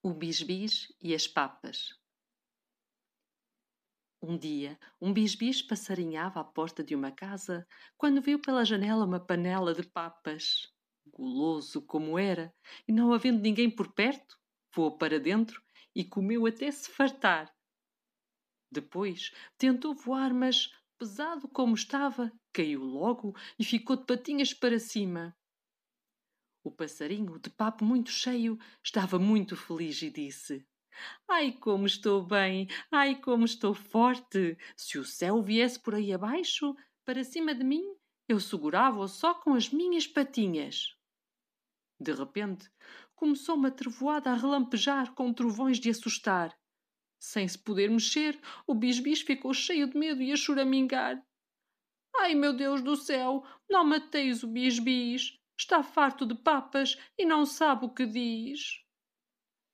O bisbis e as papas. Um dia, um bisbis passarinhava à porta de uma casa quando viu pela janela uma panela de papas. Guloso como era, e não havendo ninguém por perto, voou para dentro e comeu até se fartar. Depois tentou voar, mas, pesado como estava, caiu logo e ficou de patinhas para cima. O passarinho, de papo muito cheio, estava muito feliz e disse: Ai, como estou bem! Ai, como estou forte! Se o céu viesse por aí abaixo, para cima de mim, eu segurava-o só com as minhas patinhas. De repente, começou uma trevoada a relampejar com trovões de assustar. Sem se poder mexer, o bisbis ficou cheio de medo e a choramingar. Ai, meu Deus do céu, não mateis o bisbis! Está farto de papas e não sabe o que diz.